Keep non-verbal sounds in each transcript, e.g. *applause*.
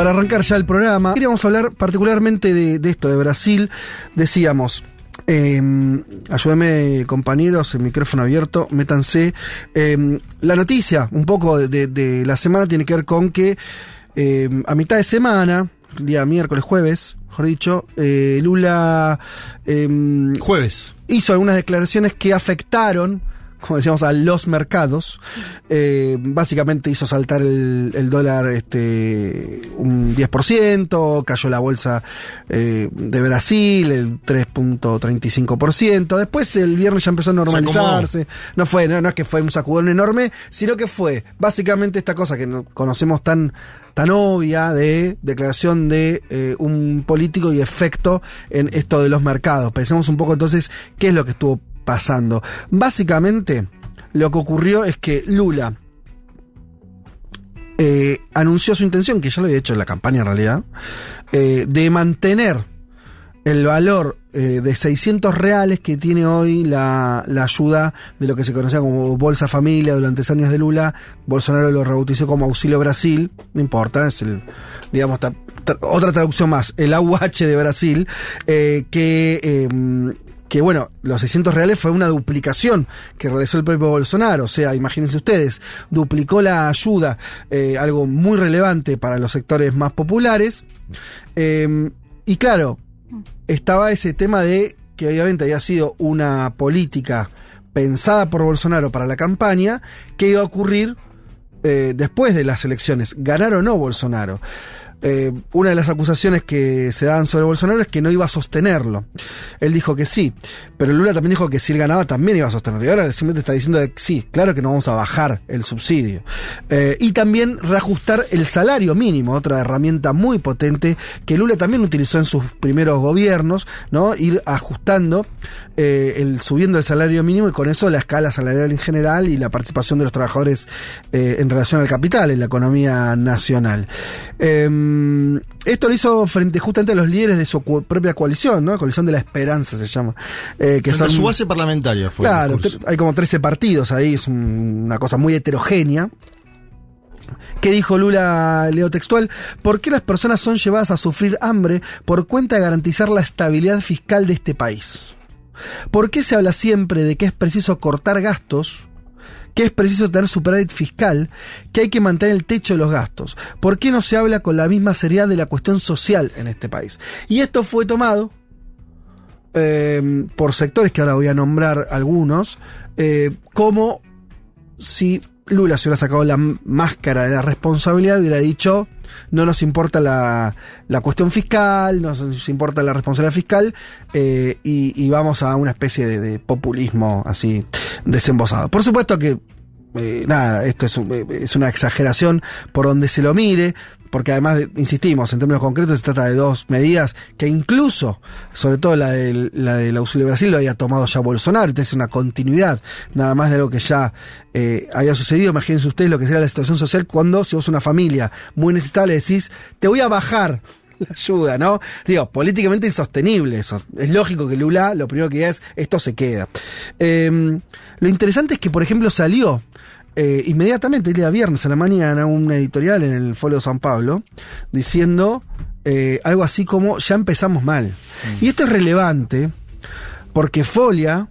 Para arrancar ya el programa. Queríamos hablar particularmente de, de esto, de Brasil. Decíamos, eh, ayúdame compañeros, el micrófono abierto, métanse. Eh, la noticia un poco de, de- de la semana tiene que ver con que eh, a mitad de semana, día miércoles, jueves, mejor dicho, eh, Lula Jueves. hizo algunas declaraciones que afectaron, como decíamos, a los mercados. Eh, básicamente hizo saltar el, el dólar este, un 10%, cayó la bolsa eh, de Brasil el 3.35%. Después el viernes ya empezó a normalizarse. No fue, no, no es que fue un sacudón enorme, sino que fue básicamente esta cosa que no conocemos tan tan obvia de declaración de eh, un político y efecto en esto de los mercados. Pensemos un poco entonces qué es lo que estuvo pasando. Básicamente, lo que ocurrió es que Lula eh, anunció su intención, que ya lo había hecho en la campaña en realidad, eh, de mantener el valor eh, de 600 reales que tiene hoy la, la ayuda de lo que se conocía como Bolsa Familia durante años de Lula. Bolsonaro lo rebautizó como Auxilio Brasil, no importa, es el, digamos, otra traducción más, el AUH de Brasil, que, eh, que bueno, los 600 reales fue una duplicación que realizó el propio Bolsonaro, o sea, imagínense ustedes, duplicó la ayuda, eh, algo muy relevante para los sectores más populares, eh, y claro, estaba ese tema de que obviamente había sido una política pensada por Bolsonaro para la campaña, que iba a ocurrir eh, después de las elecciones, ganar o no Bolsonaro. Eh, una de las acusaciones que se daban sobre Bolsonaro es que no iba a sostenerlo. Él dijo que sí, pero Lula también dijo que si él ganaba también iba a sostenerlo. Y ahora simplemente está diciendo que sí, claro que no vamos a bajar el subsidio. Eh, y también reajustar el salario mínimo, otra herramienta muy potente que Lula también utilizó en sus primeros gobiernos, ¿no? Ir ajustando, eh, el, subiendo el salario mínimo y con eso la escala salarial en general y la participación de los trabajadores en relación al capital, en la economía nacional. Em, esto lo hizo frente justamente a los líderes de su propia coalición, ¿no? Coalición de la Esperanza se llama. eh, que son, su base parlamentaria fue Claro, hay como 13 partidos ahí, es un- una cosa muy heterogénea. ¿Qué dijo Lula, leo textual? ¿Por qué las personas son llevadas a sufrir hambre por cuenta de garantizar la estabilidad fiscal de este país? ¿Por qué se habla siempre de que es preciso cortar gastos? Que es preciso tener superávit fiscal, que hay que mantener el techo de los gastos. ¿Por qué no se habla con la misma seriedad de la cuestión social en este país? Y esto fue tomado eh, por sectores que ahora voy a nombrar algunos, eh, como si Lula se hubiera sacado la máscara de la responsabilidad y hubiera dicho, no nos importa la, la cuestión fiscal, no nos importa la responsabilidad fiscal, eh, y, vamos a una especie de, de populismo así desembosado. Por supuesto que, eh, nada, esto es, un- eh, es una exageración por donde se lo mire, porque además, de- insistimos, en términos concretos se trata de dos medidas que incluso, sobre todo la del, la del auxilio de Brasil, lo había tomado ya Bolsonaro, entonces es una continuidad, nada más de lo que ya eh, había sucedido. Imagínense ustedes lo que sería la situación social cuando, si vos una familia muy necesitada, le decís, te voy a bajar la ayuda, ¿no? Digo, políticamente insostenible eso. Es lógico que Lula lo primero que diga es, esto se queda. Eh, lo interesante es que, por ejemplo, salió eh, inmediatamente el día viernes a la mañana un editorial en el Folio de San Pablo diciendo eh, algo así como ya empezamos mal. Y esto es relevante porque Folia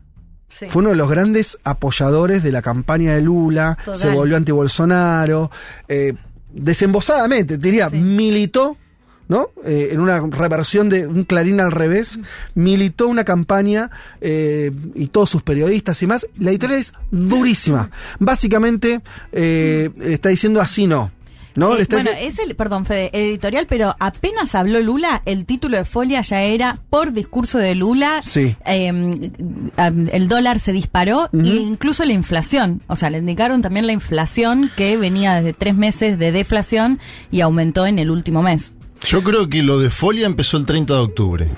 Sí. fue uno de los grandes apoyadores de la campaña de Lula, Total. se volvió anti-Bolsonaro, eh, desembosadamente, te diría, Sí. militó, ¿no? Eh, en una reversión de un clarín al revés, militó una campaña eh, y todos sus periodistas y más. La editorial es durísima. Básicamente eh, está diciendo así no. ¿No? Eh, bueno, es el, perdón, Fede, el editorial, pero apenas habló Lula, el título de Folia ya era por discurso de Lula. Sí. eh, am, el dólar se disparó e incluso la inflación. O sea, le indicaron también la inflación que venía desde tres meses de deflación y aumentó en el último mes. Yo creo que lo de Folia empezó el 30 de octubre.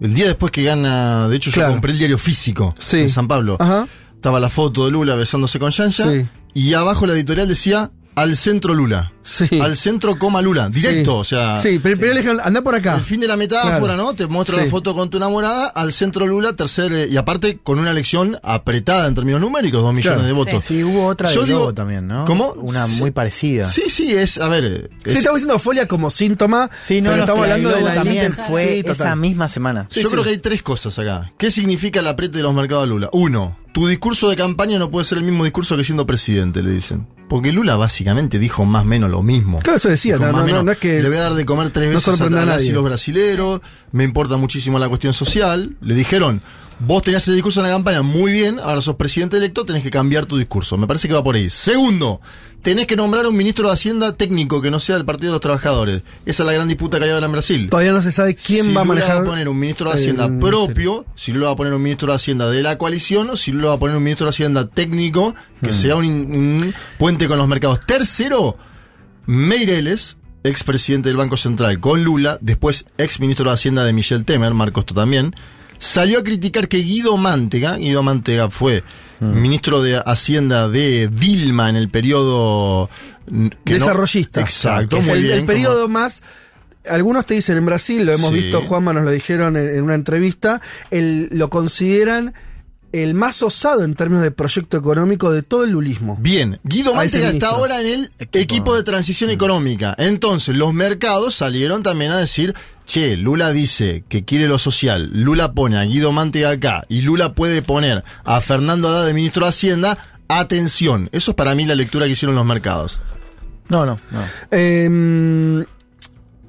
El día después que gana, de hecho yo compré el diario físico Sí. de San Pablo. Ajá. Estaba la foto de Lula besándose con Yancha Sí. y abajo la editorial decía al centro Lula. Sí. Al centro coma Lula. Directo, Sí. o sea. Sí, pero primero le dijeron, anda por acá. El fin de la metáfora, Claro. ¿no? Te muestro Sí. la foto con tu enamorada, al centro Lula, tercer, eh, y aparte con una elección apretada en términos numéricos, dos millones Claro. de votos. Sí, hubo otra de Yo digo, también, ¿no? ¿Cómo? Una Sí. muy parecida. Sí, sí, es, a ver. Sí, es- estamos diciendo folia como síntoma. Sí, no, pero no, estamos sí, hablando de la también elite. fue Sí, total. esa misma semana. Sí, yo sí. creo que hay tres cosas acá. ¿Qué significa el apriete de los mercados a Lula? Uno, tu discurso de campaña no puede ser el mismo discurso que siendo presidente, le dicen. Porque Lula básicamente dijo más o menos lo mismo. Claro, eso decía, no, no, menos, no, no es que Le voy a dar de comer tres no veces a a los brasileros, me importa muchísimo la cuestión social. Le dijeron, vos tenías ese discurso en la campaña muy bien, ahora sos presidente electo, tenés que cambiar tu discurso. Me parece que va por ahí. Segundo, tenés que nombrar un ministro de Hacienda técnico que no sea del Partido de los Trabajadores. Esa es la gran disputa que hay ahora en Brasil. Todavía no se sabe quién si va a manejar. va a poner un ministro de Hacienda el propio, si Lula va a poner un ministro de Hacienda de la coalición, o si Lula va a poner un ministro de Hacienda técnico que sea un, un puente con los mercados. Tercero, Meireles, expresidente del Banco Central con Lula, después ex ministro de Hacienda de Michel Temer, Marcos esto también, salió a criticar que Guido Mantega, Guido Mantega fue ministro de Hacienda de Dilma en el periodo mm, que no- desarrollista. Exacto, Que es muy el, bien, el periodo más. Algunos te dicen en Brasil, lo hemos Sí. visto, Juanma nos lo dijeron en, en una entrevista, el, lo consideran el más osado en términos de proyecto económico de todo el lulismo. Bien, Guido Mantega está ahora en el equipo, Equipo. de transición económica. Entonces, los mercados salieron también a decir, che, Lula dice que quiere lo social, Lula pone a Guido Mantega acá y Lula puede poner a Fernando Haddad de ministro de Hacienda. Atención, eso es para mí la lectura que hicieron los mercados. No, no, no. Eh,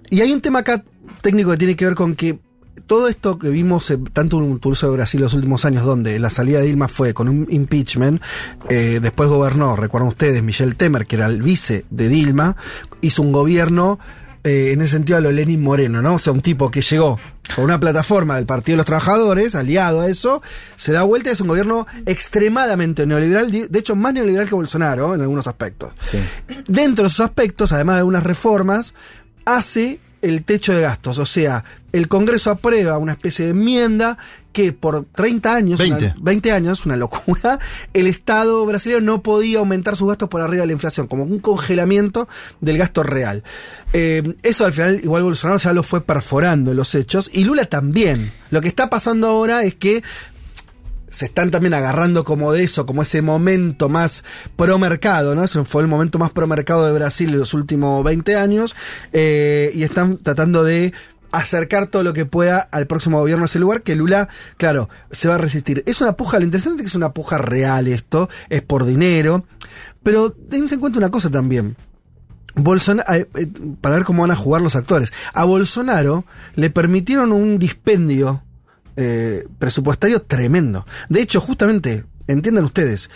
y hay un tema acá técnico que tiene que ver con que todo esto que vimos, eh, tanto en Tulso de Brasil los últimos años, donde la salida de Dilma fue con un impeachment, eh, después gobernó, recuerdan ustedes, Michel Temer, que era el vice de Dilma, hizo un gobierno eh, en ese sentido a lo Lenin Moreno, ¿no? O sea, un tipo que llegó con una plataforma del Partido de los Trabajadores, aliado a eso, se da vuelta y es un gobierno extremadamente neoliberal, de de hecho más neoliberal que Bolsonaro en algunos aspectos. Sí. Dentro de esos aspectos, además de algunas reformas, hace el techo de gastos. O sea, el Congreso aprueba una especie de enmienda que por 30 años, 20. una- 20 años, una locura, *laughs* el Estado brasileño no podía aumentar sus gastos por arriba de la inflación, como un congelamiento del gasto real. Eh, eso al final, igual Bolsonaro ya lo fue perforando en los hechos, y Lula también. Lo que está pasando ahora es que se están también agarrando como de eso, como ese momento más pro mercado, ¿no? Ese fue el momento más pro mercado de Brasil en los últimos 20 años, eh, y están tratando de acercar todo lo que pueda al próximo gobierno a ese lugar, que Lula, claro, se va a resistir. Es una puja, lo interesante es que es una puja real esto, es por dinero, pero tense en cuenta una cosa también. Bolsonaro, eh, eh, para ver cómo van a jugar los actores. A Bolsonaro le permitieron un dispendio eh, presupuestario tremendo. De hecho, justamente, entiendan ustedes,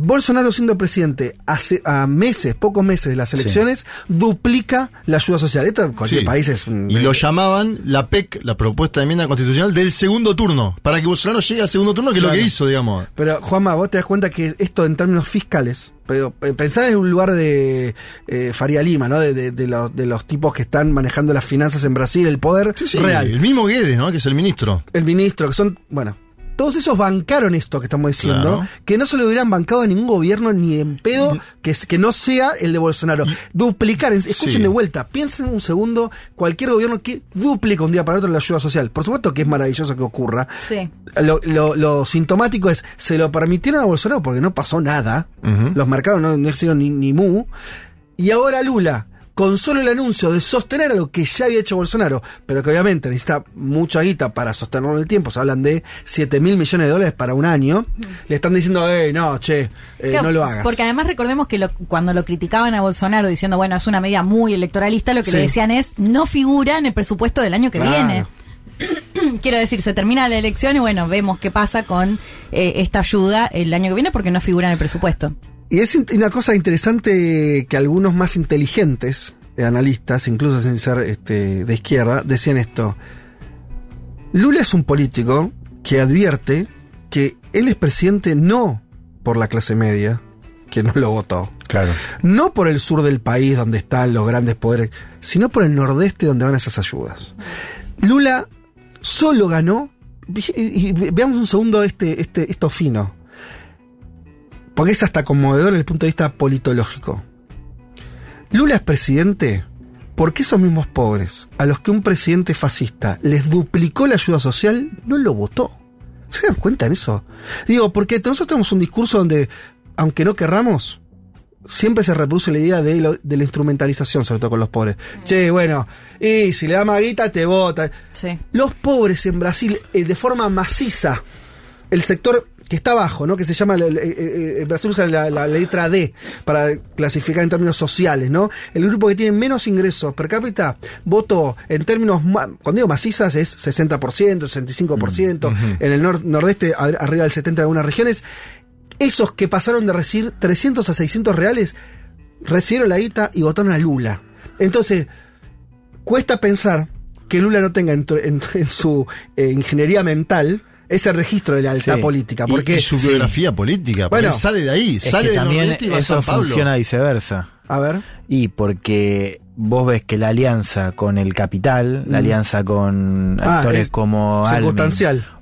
Bolsonaro siendo presidente hace a meses, pocos meses de las elecciones, duplica la ayuda social. Esto en cualquier Sí. país es un- Y lo llamaban la PEC, la propuesta de enmienda constitucional del segundo turno, para que Bolsonaro llegue al segundo turno, que es lo que hizo, digamos. Pero, Juanma, vos te das cuenta que esto en términos fiscales, pero eh, pensá desde un lugar de eh, Faria Lima, ¿no? De, de- de los, de los tipos que están manejando las finanzas en Brasil, el poder sí, real. El mismo Guedes, ¿no? Que es el ministro. el ministro, que son, bueno, todos esos bancaron esto que estamos diciendo, Claro. que no se lo hubieran bancado a ningún gobierno ni en pedo que, que no sea el de Bolsonaro. Duplicar, en- escuchen Sí. de vuelta, piensen un segundo, cualquier gobierno que duplica un día para otro la ayuda social. Por supuesto que es maravilloso que ocurra. Sí. Lo, lo- lo sintomático es, se lo permitieron a Bolsonaro porque no pasó nada, los mercados no, no hicieron ni, ni mu, y ahora Lula, con solo el anuncio de sostener algo que ya había hecho Bolsonaro, pero que obviamente necesita mucha guita para sostenerlo en el tiempo, se hablan de 7 mil millones de dólares para un año, le están diciendo, eh, no, che, eh, Claro, no lo hagas. Porque además recordemos que lo- cuando lo criticaban a Bolsonaro diciendo, bueno, es una medida muy electoralista, lo que Sí. le decían es, no figura en el presupuesto del año que Claro. viene. *clears throat* Quiero decir, se termina la elección y bueno, vemos qué pasa con eh, esta ayuda el año que viene porque no figura en el presupuesto. Y es una cosa interesante que algunos más inteligentes eh, analistas, incluso sin ser este, de izquierda, decían esto. Lula es un político que advierte que él es presidente no por la clase media, que no lo votó, Claro. no por el sur del país donde están los grandes poderes, sino por el nordeste donde van esas ayudas. Lula solo ganó, y veamos un segundo este, este, esto fino, porque es hasta conmovedor desde el punto de vista politológico. Lula es presidente porque esos mismos pobres, a los que un presidente fascista les duplicó la ayuda social, no lo votó. ¿Se dan cuenta en eso? Digo, porque nosotros tenemos un discurso donde, aunque no querramos, siempre se reproduce la idea de, lo- de la instrumentalización, sobre todo con los pobres. Che, bueno, y si le da maguita, te vota. Sí. Los pobres en Brasil, eh, de forma maciza, el sector que está abajo, ¿no? Que se llama, el- Brasil usa la, la letra D para clasificar en términos sociales, ¿no? El grupo que tiene menos ingresos per cápita votó en términos, cuando digo macizas es 60%, 65%, en el nor- nordeste arriba del 70% en algunas regiones. Esos que pasaron de recibir 300 a 600 reales, recibieron la guita y votaron a Lula. Entonces, cuesta pensar que Lula no tenga en, tu- en- en su eh, ingeniería mental ese registro de lealtad Sí. política. Porque, y su biografía política. Porque Bueno, sale de ahí, sale del también y va a eso San Pablo. funciona viceversa. a ver, Y porque vos ves que la alianza con el capital, la Mm. alianza con Ah, actores es como Almin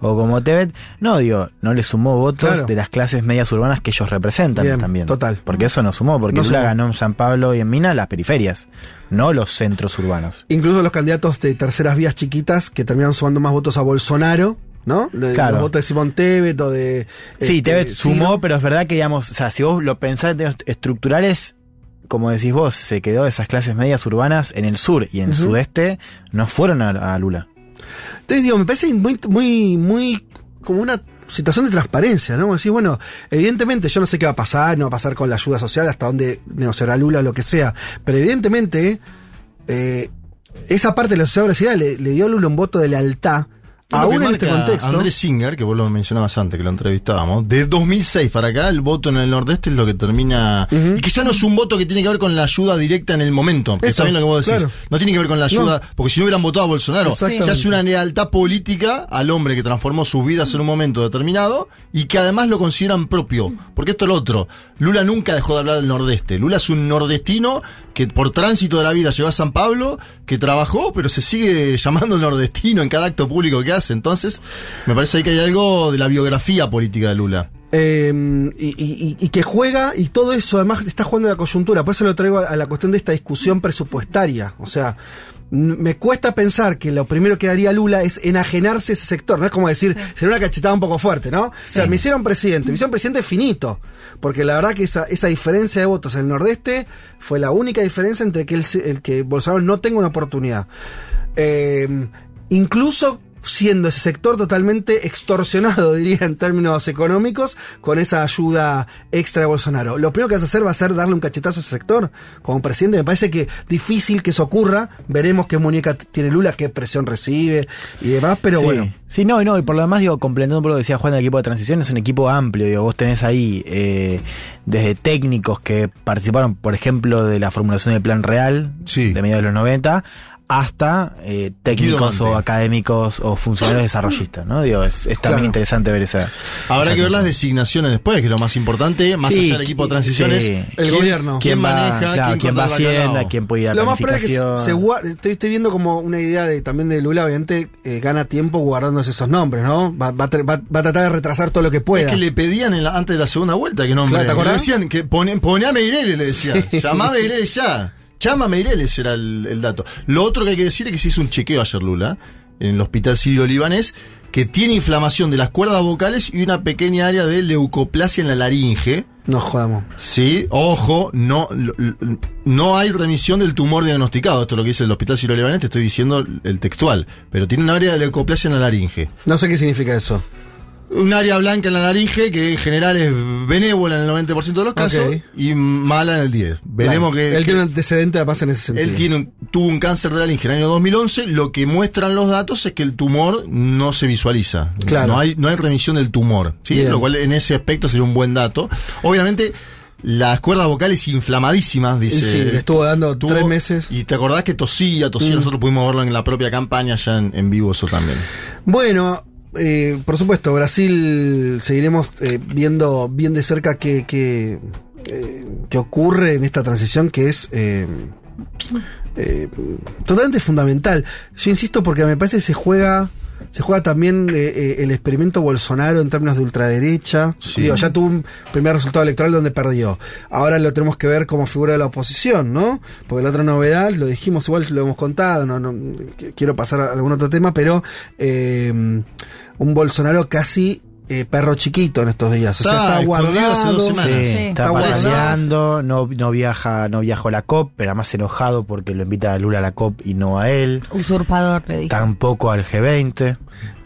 o como Tebet, no digo, no le sumó votos Claro. de las clases medias urbanas que ellos representan Bien, también. total. Porque eso no sumó, porque No Lula sumó. ganó en San Pablo y en Mina las periferias, no los centros urbanos. incluso los candidatos de terceras vías chiquitas que terminaron sumando más votos a Bolsonaro, ¿no? Claro. Los votos de Simón Tebet o de... Sí, este, Tebet sumó, Ciro. pero es verdad que, digamos, o sea, si vos lo pensás en términos estructurales, como decís vos, se quedó esas clases medias urbanas en el sur y en el sudeste no fueron a, a Lula. Entonces digo, me parece muy, muy, muy como una situación de transparencia, ¿no? Decir, bueno, evidentemente yo no sé qué va a pasar, no va a pasar con la ayuda social, hasta dónde negociará Lula o lo que sea, pero evidentemente eh, esa parte de la sociedad brasileña le, le dio a Lula un voto de lealtad, aún en este contexto. Andrés Singer, que vos lo mencionabas antes, que lo entrevistábamos, de 2006 para acá, el voto en el nordeste es lo que termina. Y que ya no es un voto que tiene que ver con la ayuda directa en el momento. Que Eso, está bien lo que vos decís. claro. No tiene que ver con la ayuda, porque si no hubieran votado a Bolsonaro, ya es una lealtad política al hombre que transformó sus vidas en un momento determinado y que además lo consideran propio. Porque esto es lo otro. Lula nunca dejó de hablar del nordeste. Lula es un nordestino que por tránsito de la vida llegó a San Pablo, que trabajó, pero se sigue *laughs* llamando nordestino en cada acto público que hace. Entonces, me parece ahí que hay algo de la biografía política de Lula. Eh, y, y- y que juega, y todo eso además está jugando en la coyuntura. Por eso lo traigo a, a la cuestión de esta discusión presupuestaria. O sea, me cuesta pensar que lo primero que haría Lula es enajenarse ese sector. No es como decir, sería una cachetada un poco fuerte, ¿no? O sea, me hicieron presidente, me hicieron presidente finito. Porque la verdad que esa, esa diferencia de votos en el Nordeste fue la única diferencia entre que el, el que Bolsonaro no tenga una oportunidad. Eh, incluso siendo ese sector totalmente extorsionado, *laughs* diría en términos económicos, con esa ayuda extra de Bolsonaro. Lo primero que vas a hacer va a ser darle un cachetazo a ese sector como presidente. Me parece que difícil que eso ocurra. Veremos qué muñeca tiene Lula, qué presión recibe y demás, pero sí. bueno. Sí, no, y no, y por lo demás, digo, complementando poco lo que decía Juan del equipo de transición, es un equipo amplio, digo, vos tenés ahí eh, desde técnicos que participaron, por ejemplo, de la formulación del plan real Sí. de mediados de los 90, hasta eh, técnicos o académicos o funcionarios desarrollistas, ¿no? Digo, es, es también Claro. interesante ver esa. Habrá esa que ver las designaciones después, que es lo más importante, más Sí, allá del equipo de transiciones. sí. El ¿quién- gobierno. ¿Quién, maneja? claro, ¿Quién, quién va a Hacienda, quién puede ir a Lo más probable es que se guarde, estoy, estoy viendo como una idea de también de Lula, obviamente, eh, gana tiempo guardándose esos nombres, ¿no? Va, va a tra- va- va a tratar de retrasar todo lo que pueda. Es que le pedían en la- antes de la segunda vuelta que nombre. Claro, ¿te le acordás? decían que pone, poné a Meireles, le decían. *laughs* Llamá a Meireles ya. Llama a Meireles era el, el dato. Lo otro que hay que decir es que se hizo un chequeo ayer Lula en el hospital sirio-libanés que tiene inflamación de las cuerdas vocales y una pequeña área de leucoplasia en la laringe. No jodamos. Sí, ojo, no, no hay remisión del tumor diagnosticado. Esto es lo que dice el hospital sirio-libanés, te estoy diciendo el textual. Pero tiene un área de leucoplasia en la laringe. No sé qué significa eso. Un área blanca en la laringe que en general es benévola en el 90% de los casos y mala en el 10%. Veremos Claro. que, Él que tiene un antecedente en ese sentido. él tiene un- tuvo un cáncer de laringe en el año 2011. Lo que muestran los datos es que el tumor no se visualiza. Claro. No hay, no hay remisión del tumor. ¿sí? Bien. Lo cual en ese aspecto sería un buen dato. Obviamente, las cuerdas vocales inflamadísimas, dice. Sí, le estuvo dando Tuvo- tres meses. Y te acordás que tosía, tosía, Mm. nosotros pudimos verlo en la propia campaña, ya en, en vivo eso también. Bueno, eh, por supuesto, Brasil seguiremos eh, viendo bien de cerca qué, qué, eh, qué ocurre en esta transición que es totalmente fundamental. Yo insisto porque me parece que se juega... Se juega también eh, el experimento Bolsonaro en términos de ultraderecha. Sí. Digo, ya tuvo un primer resultado electoral donde perdió. Ahora lo tenemos que ver como figura de la oposición, ¿no? Porque la otra novedad, lo dijimos, igual lo hemos contado, no, no qu- quiero pasar a algún otro tema, pero eh, un Bolsonaro casi eh, perro chiquito en estos días. O sea, Está guardado. hace dos Sí, semanas. Sí. está Está guardado. no, no viaja, no viajó a la COP, pero además enojado porque lo invita a Lula a la COP y no a él. Usurpador, le dije. Tampoco al G20.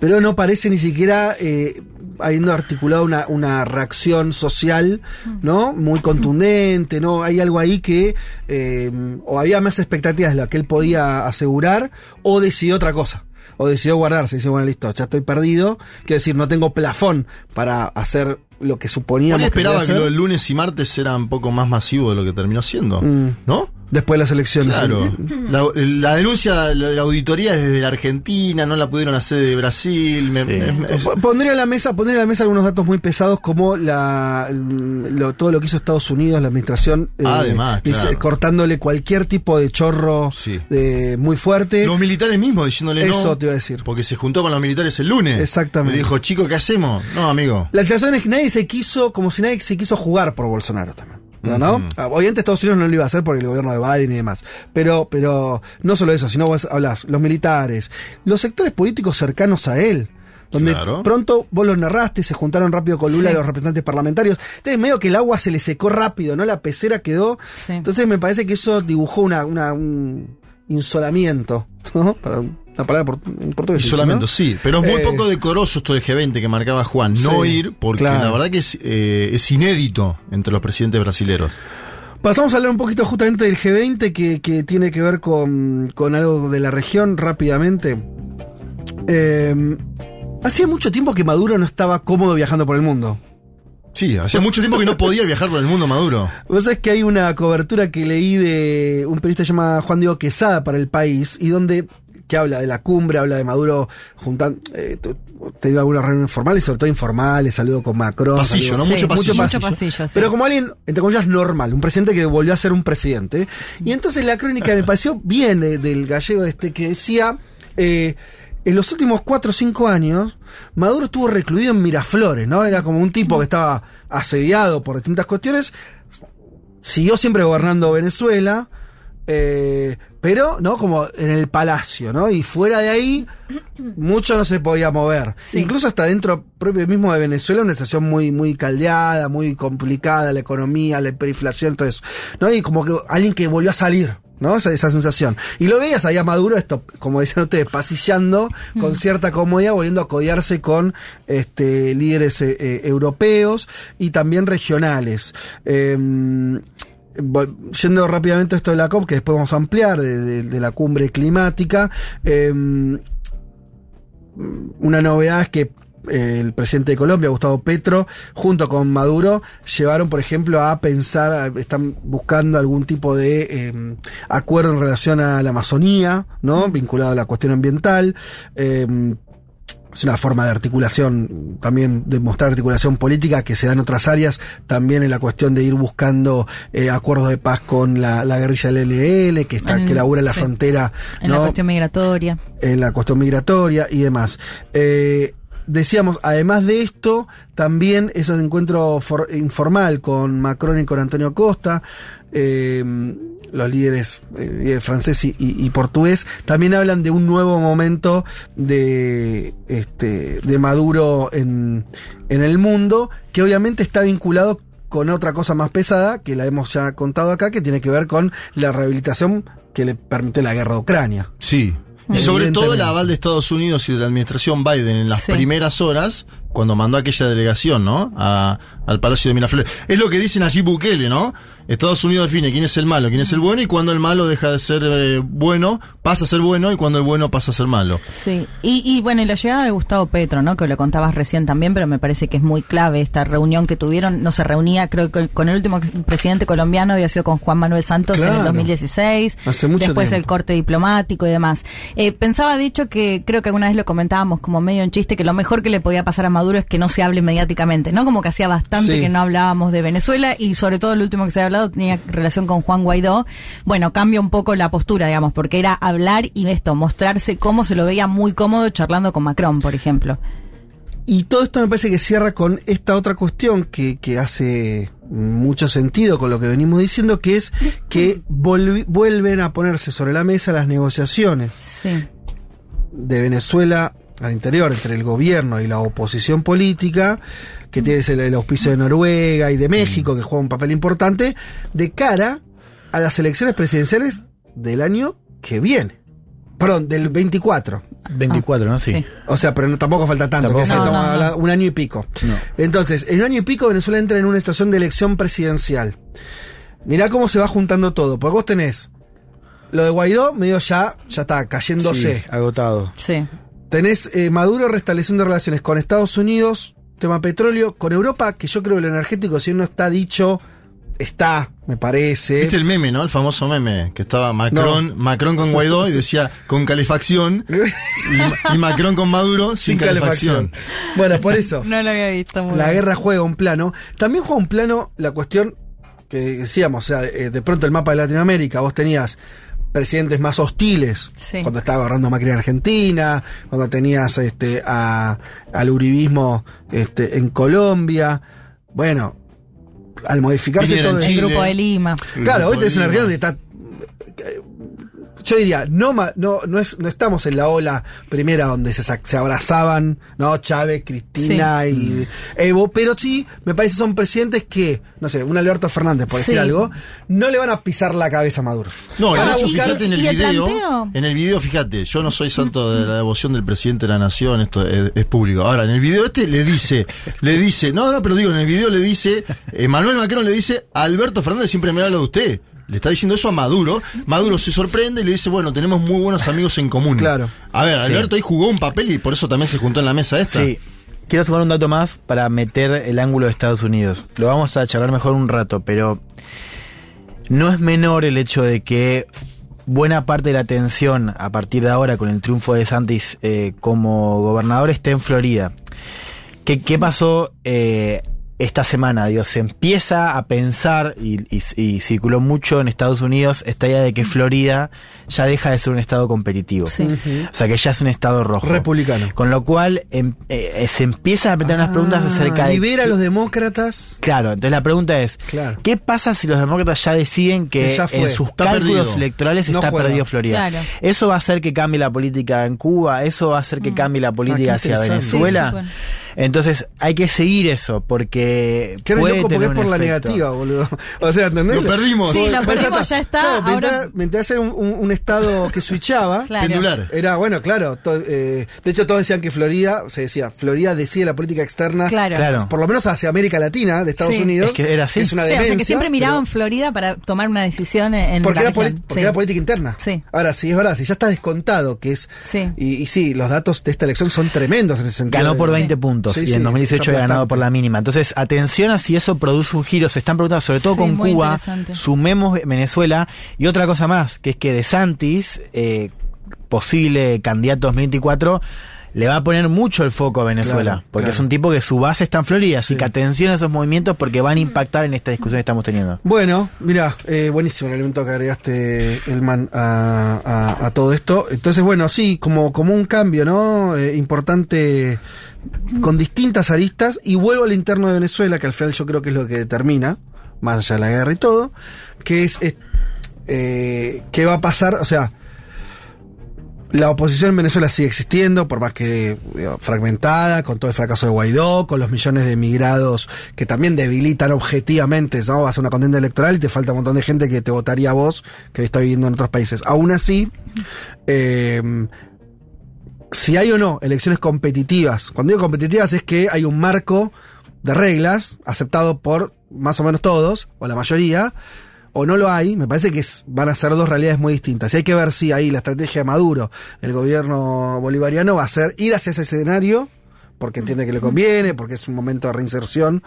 pero no parece ni siquiera eh, habiendo articulado una, una reacción social, ¿no? Muy contundente, ¿no? Hay algo ahí que eh, o había más expectativas de lo que él podía asegurar o decidió otra cosa. O decidió guardarse, dice, bueno, listo, ya estoy perdido. Quiero decir, no tengo plafón para hacer lo que suponíamos que esperaba que hacer lo del lunes y martes era un poco más masivo de lo que terminó siendo, Mm. ¿no? después de las elecciones. Claro. La, la denuncia de la auditoría es desde la Argentina, no la pudieron hacer de Brasil. me- Sí. me- es- P- Pondría a la mesa, pondría a la mesa algunos datos muy pesados como la lo- todo lo que hizo Estados Unidos, la administración, eh, Además, dice- cortándole cualquier tipo de chorro Sí. eh, muy fuerte. los militares mismos diciéndole no. Eso te iba a decir. Porque se juntó con los militares el lunes. Exactamente. Le dijo, chico, ¿qué hacemos? No, amigo. La sensación es que nadie se quiso, como si nadie se quiso jugar por Bolsonaro también. ¿No? Ah, Obviamente Estados Unidos no lo iba a hacer por el gobierno de Biden y demás. Pero, pero no solo eso, sino vos hablas, los militares, los sectores políticos cercanos a él. Donde Claro. pronto vos los narraste, se juntaron rápido con Lula Sí. los representantes parlamentarios. Entonces medio que el agua se le secó rápido, ¿no? La pecera quedó. Sí. Entonces me parece que eso dibujó una, una- un insolamiento, ¿no? Para una palabra en portugués. Solamente sí. Pero es muy Eh, poco decoroso esto del G20 que marcaba Juan. No Sí, ir, porque claro. la verdad que es, eh, es inédito entre los presidentes brasileños. Pasamos a hablar un poquito justamente del G20 que, que tiene que ver con, con algo de la región rápidamente. Eh, hacía mucho tiempo que Maduro no estaba cómodo viajando por el mundo. Sí, hacía mucho tiempo que no podía viajar por el mundo Maduro. Vos sabés que hay una cobertura que leí de un periodista llamado Juan Diego Quesada para el país y donde que habla de la cumbre, habla de Maduro juntando, eh, tenido algunas reuniones formales, sobre todo informales, saludo con Macron. Pasillo, saludo- ¿no? Mucho pasillo. Mucho pasillo, sí. Pero como alguien, entre comillas, normal, un presidente que volvió a ser un presidente. Y entonces la crónica me pareció bien eh, del gallego este que decía, eh, en los últimos cuatro o cinco años, Maduro estuvo recluido en Miraflores, ¿no? Era como un tipo que estaba asediado por distintas cuestiones, siguió siempre gobernando Venezuela, eh, pero, ¿no? Como en el palacio, ¿no? Y fuera de ahí, mucho no se podía mover. Sí. Incluso hasta dentro propio mismo de Venezuela, una situación muy, muy caldeada, muy complicada, la economía, la hiperinflación, todo eso. ¿No? Y como que alguien que volvió a salir. ¿No? Esa, esa sensación. Y lo veías ahí a Maduro, esto, como decían ustedes, pasillando con cierta comodidad, volviendo a codiarse con este, líderes eh, eh, europeos y también regionales. Em, yendo rápidamente a esto de la COP, que después vamos a ampliar, de, la cumbre climática, em, una novedad es que eh, el presidente de Colombia, Gustavo Petro, junto con Maduro, llevaron, por ejemplo, a pensar, están buscando algún tipo de eh, acuerdo en relación a la Amazonía, ¿no? Vinculado a la cuestión ambiental. Eh, es una forma de articulación, también de mostrar articulación política que se da en otras áreas, también en la cuestión de ir buscando eh, acuerdos de paz con la, la guerrilla del LN, que está, En- que labura en la sí. frontera, En ¿no? la cuestión migratoria. en la cuestión migratoria y demás. Eh, decíamos, además de esto, también ese encuentro for- informal con Macron y con Antonio Costa, eh, los líderes, eh, líder francés y, y- y portugués, también hablan de un nuevo momento de, este, de Maduro en, en el mundo, que obviamente está vinculado con otra cosa más pesada, que la hemos ya contado acá, que tiene que ver con la rehabilitación que le permitió la guerra de Ucrania. Sí. Y sobre todo el aval de Estados Unidos y de la administración Biden en las Sí. primeras horas, cuando mandó aquella delegación, ¿no? A- al Palacio de Miraflores. Es lo que dicen allí Bukele, ¿no? Estados Unidos define quién es el malo, quién es el bueno y cuando el malo deja de ser eh, bueno, pasa a ser bueno y cuando el bueno pasa a ser malo. Sí, y, y bueno, y la llegada de Gustavo Petro, ¿no? Que lo contabas recién también, pero me parece que es muy clave esta reunión que tuvieron. No se reunía, creo que con el último presidente colombiano había sido con Juan Manuel Santos en el Claro. 2016. Hace mucho Después tiempo. el corte diplomático y demás. Eh, pensaba, dicho, que creo que alguna vez lo comentábamos como medio en chiste, que lo mejor que le podía pasar a Maduro es que no se hable mediáticamente, ¿no? Como que hacía bastante Sí. que no hablábamos de Venezuela y sobre todo el último que se ha hablado tenía relación con Juan Guaidó. Bueno, cambia un poco la postura, digamos, porque era hablar y esto, mostrarse cómo se lo veía muy cómodo charlando con Macron, por ejemplo. Y todo esto me parece que cierra con esta otra cuestión que, que hace mucho sentido con lo que venimos diciendo, que es que vuelven a ponerse sobre la mesa las negociaciones Sí. de Venezuela al interior entre el gobierno y la oposición política, que tiene el, el auspicio de Noruega y de México, que juega un papel importante, de cara a las elecciones presidenciales del año que viene. Perdón, del 24. 24, ¿no? Sí. Sí. O sea, pero no, tampoco falta tanto, Tampoco que falta- estamos No, un año y pico. No. Entonces, en un año y pico Venezuela entra en una situación de elección presidencial. Mirá cómo se va juntando todo, porque vos tenés lo de Guaidó, medio ya, ya está cayéndose. Sí, agotado. Sí. Tenés eh, Maduro restableciendo relaciones con Estados Unidos, tema petróleo, con Europa, que yo creo que lo energético, si no está dicho, está, me parece. ¿Viste el meme, no? El famoso meme, que estaba Macron, Macron con Guaidó y decía con calefacción *laughs* y, y Macron con Maduro sin, calefacción. Bueno, por eso. *laughs* No lo había visto muy la bien. guerra juega un plano. También juega un plano la cuestión que decíamos, o sea, eh, de pronto el mapa de Latinoamérica, vos tenías presidentes más hostiles Sí. cuando estaba agarrando Macri en Argentina, cuando tenías este a, al uribismo este, en Colombia. Bueno, al modificarse todo El Chile. grupo de Lima. Claro, hoy tenés una región donde está. Yo diría, no, no, no, es, no estamos en la ola primera donde se, sac- se abrazaban, ¿no? Chávez, Cristina y Evo, pero sí, me parece que son presidentes que, no sé, un Alberto Fernández, por decir Sí. algo, no le van a pisar la cabeza a Maduro. No, Van de a hecho, buscar- fíjate en el ¿Y el video. planteo? En el video, fíjate, yo no soy santo de la devoción del presidente de la nación, esto es, es público. Ahora, en el video este le dice, le dice, no, no, pero digo, en el video le dice, Manuel Macron le dice, Alberto Fernández siempre me habla de usted. Le está diciendo eso a Maduro. Maduro se sorprende y le dice, bueno, tenemos muy buenos amigos en común. Claro. A ver, Alberto ahí jugó un papel y por eso también se juntó en la mesa esta. Sí. Quiero sumar un dato más para meter el ángulo de Estados Unidos. Lo vamos a charlar mejor un rato, pero no es menor el hecho de que buena parte de la atención a partir de ahora con el triunfo de Santis eh, como gobernador esté en Florida. ¿Qué, qué pasó eh, esta semana? Dios, se empieza a pensar, y, y- y circuló mucho en Estados Unidos, esta idea de que Florida ya deja de ser un estado competitivo. Sí. O sea, que ya es un estado rojo. Republicano. Con lo cual em- eh, se empiezan a meter unas preguntas Ah, acerca de... Libera a los demócratas. Claro, entonces la pregunta es, Claro. ¿qué pasa si los demócratas ya deciden que, ya fue, en sus cálculos perdido. electorales No está juega. perdido Florida? Claro. ¿Eso va a hacer que cambie la política en Cuba? ¿Eso va a hacer que cambie la política Ah, qué hacia. Venezuela? Sí, sí, bueno. Entonces hay que seguir eso, porque Que eres puede loco porque es por la efecto. negativa, boludo. O sea, ¿entendés? Lo perdimos. Sí, lo perdimos, ya está, Claro, ahora- mientras, era un, un- un estado que switchaba, *laughs* Claro. Pendular. Era, bueno, claro. to- eh, de hecho, todos decían que Florida, se decía, Florida decide la política externa, Claro. Claro. por lo menos hacia América Latina, de Estados Sí. Unidos. Es que era así. Es una Sí, o sea, que siempre miraban pero- Florida para tomar una decisión en Porque, la era, porque Sí. era política interna. Sí. Ahora, sí, es verdad, si ya está descontado, que es. Sí. Y, y sí, los datos de esta elección son tremendos en ese sentido. Ganó por de- 20 puntos Sí, y sí, en 2018 es había ganado por la mínima. Entonces, atención a si eso produce un giro. Se están preguntando, sobre todo Sí, con Cuba, sumemos Venezuela. Y otra cosa más, que es que De Santis, eh, posible candidato 2024, le va a poner mucho el foco a Venezuela. Claro, porque claro. es un tipo que su base está en Florida. Así Sí. que atención a esos movimientos porque van a impactar en esta discusión que estamos teniendo. Bueno, mira, eh, buenísimo el elemento que agregaste, Elman, a, a- a todo esto. Entonces, bueno, sí, como, como un cambio, ¿no? Eh, importante con distintas aristas. Y vuelvo al interno de Venezuela, que al final yo creo que es lo que determina, más allá de la guerra y todo, que es eh, qué va a pasar, o sea, la oposición en Venezuela sigue existiendo, por más que fragmentada, con todo el fracaso de Guaidó, con los millones de emigrados que también debilitan objetivamente, ¿no? Vas a una contienda electoral y te falta un montón de gente que te votaría a vos, que está viviendo en otros países. Aún así, eh, si hay o no elecciones competitivas, cuando digo competitivas es que hay un marco de reglas, aceptado por más o menos todos, o la mayoría, o no lo hay, me parece que van a ser dos realidades muy distintas. Y hay que ver si ahí la estrategia de Maduro, el gobierno bolivariano, va a ser ir hacia ese escenario, porque entiende que le conviene, porque es un momento de reinserción,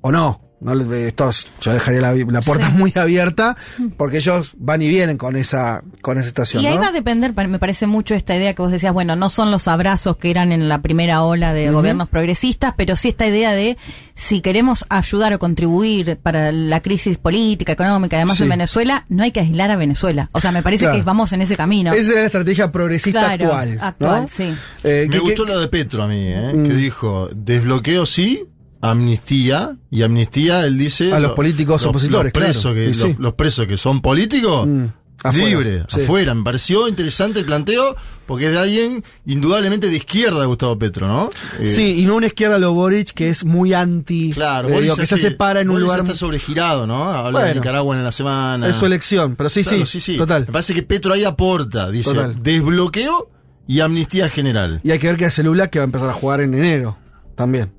o no. No le- esto es- yo dejaría la, la puerta Sí. muy abierta, porque ellos van y vienen con esa, con esa situación. Y ahí ¿no? va a depender, me parece mucho esta idea que vos decías, bueno, no son los abrazos que eran en la primera ola de gobiernos progresistas, pero sí esta idea de si queremos ayudar o contribuir para la crisis política, económica, además Sí. en Venezuela, no hay que aislar a Venezuela. O sea, me parece Claro. que vamos en ese camino. Esa es la estrategia progresista Claro, actual. actual, ¿no? sí. Eh, Me que- gustó que- lo de Petro a mí, ¿eh? Mm. que dijo, desbloqueo sí, amnistía, y amnistía, él dice... A los lo- políticos los- opositores, los presos, claro. que, sí. los, los presos que son políticos, Mm, afuera, libre, sí. afuera. Me pareció interesante el planteo, porque es de alguien indudablemente de izquierda, Gustavo Petro, ¿no? Eh, Sí, y no una izquierda lo Boric que es muy anti. Claro, eh, digo, que se separa en un lugar. está sobregirado, ¿no? Habla de. Nicaragua en la semana. Es su elección, pero sí, Claro, sí, Total. Me parece que Petro ahí aporta, dice, Total. desbloqueo y amnistía general. Y hay que ver que hace Lula que va a empezar a jugar en enero. También.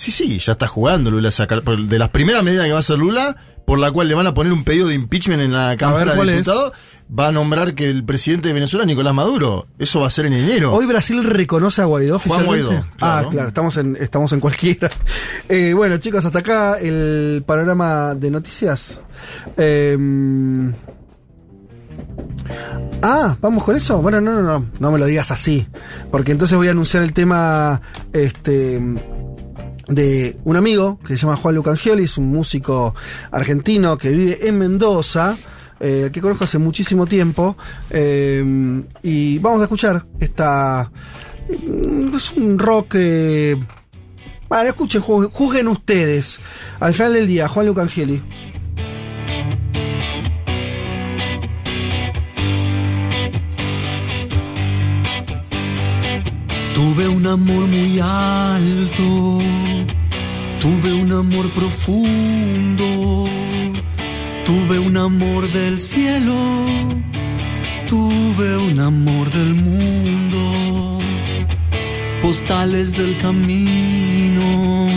Sí, sí, ya está jugando Lula De las primeras medidas que va a hacer Lula, por la cual le van a poner un pedido de impeachment en la Cámara ¿cuál de? Diputados, va a nombrar que el presidente de Venezuela es Nicolás Maduro. Eso va a ser en enero. Hoy Brasil reconoce a Guaidó Juan oficialmente. Guaidó, claro. Ah, claro, estamos en, estamos en cualquiera. *laughs* Eh, bueno, chicos, hasta acá el panorama de noticias. Eh, ah, vamos con eso. Bueno, no, no, no, no me lo digas así. Porque entonces voy a anunciar el tema este, de un amigo que se llama Juan Lucangioli, es un músico argentino que vive en Mendoza. eh, que conozco hace muchísimo tiempo eh, y vamos a escuchar esta Mm, Es un rock. eh, Bueno, escuchen, ju- juzguen ustedes. Al final del día, Juan Lucangeli. Tuve un amor muy alto, tuve un amor profundo, tuve un amor del cielo, tuve un amor del mundo, postales del camino,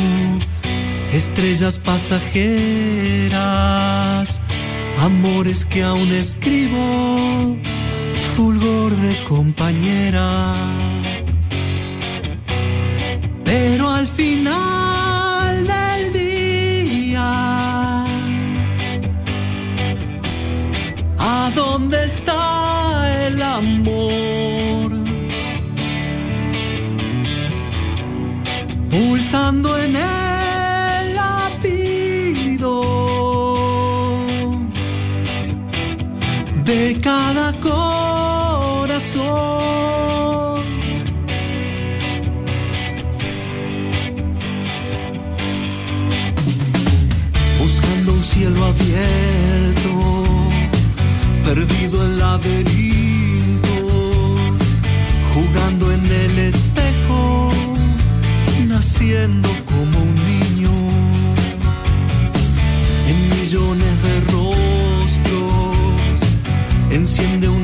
estrellas pasajeras, amores que aún escribo, fulgor de compañera. Al final del día, ¿a dónde está el amor? Pulsando en el cielo abierto, perdido en laberinto, jugando en el espejo, naciendo como un niño, en millones de rostros, enciende una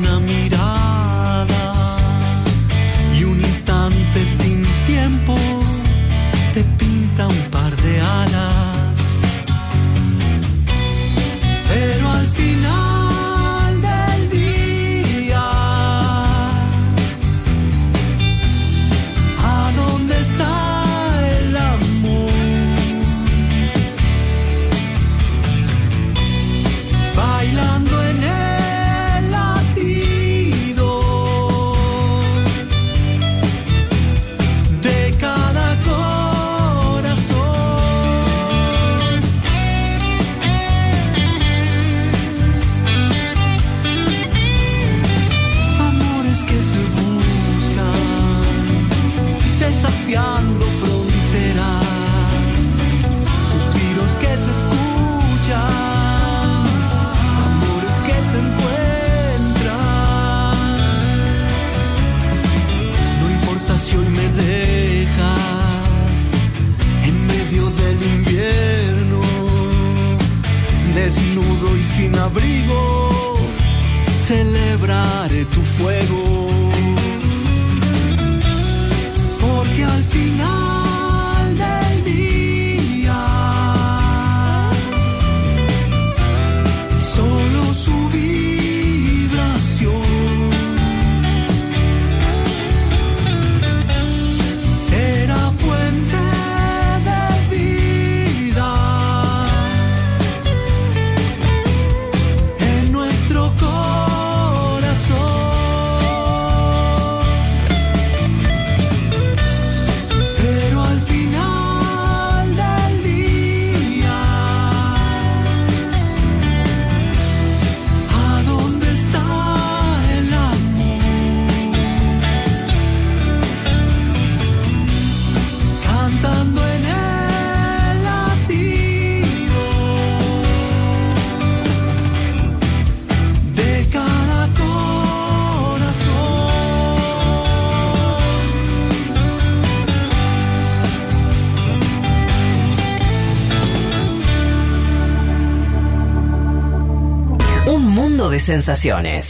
sensaciones.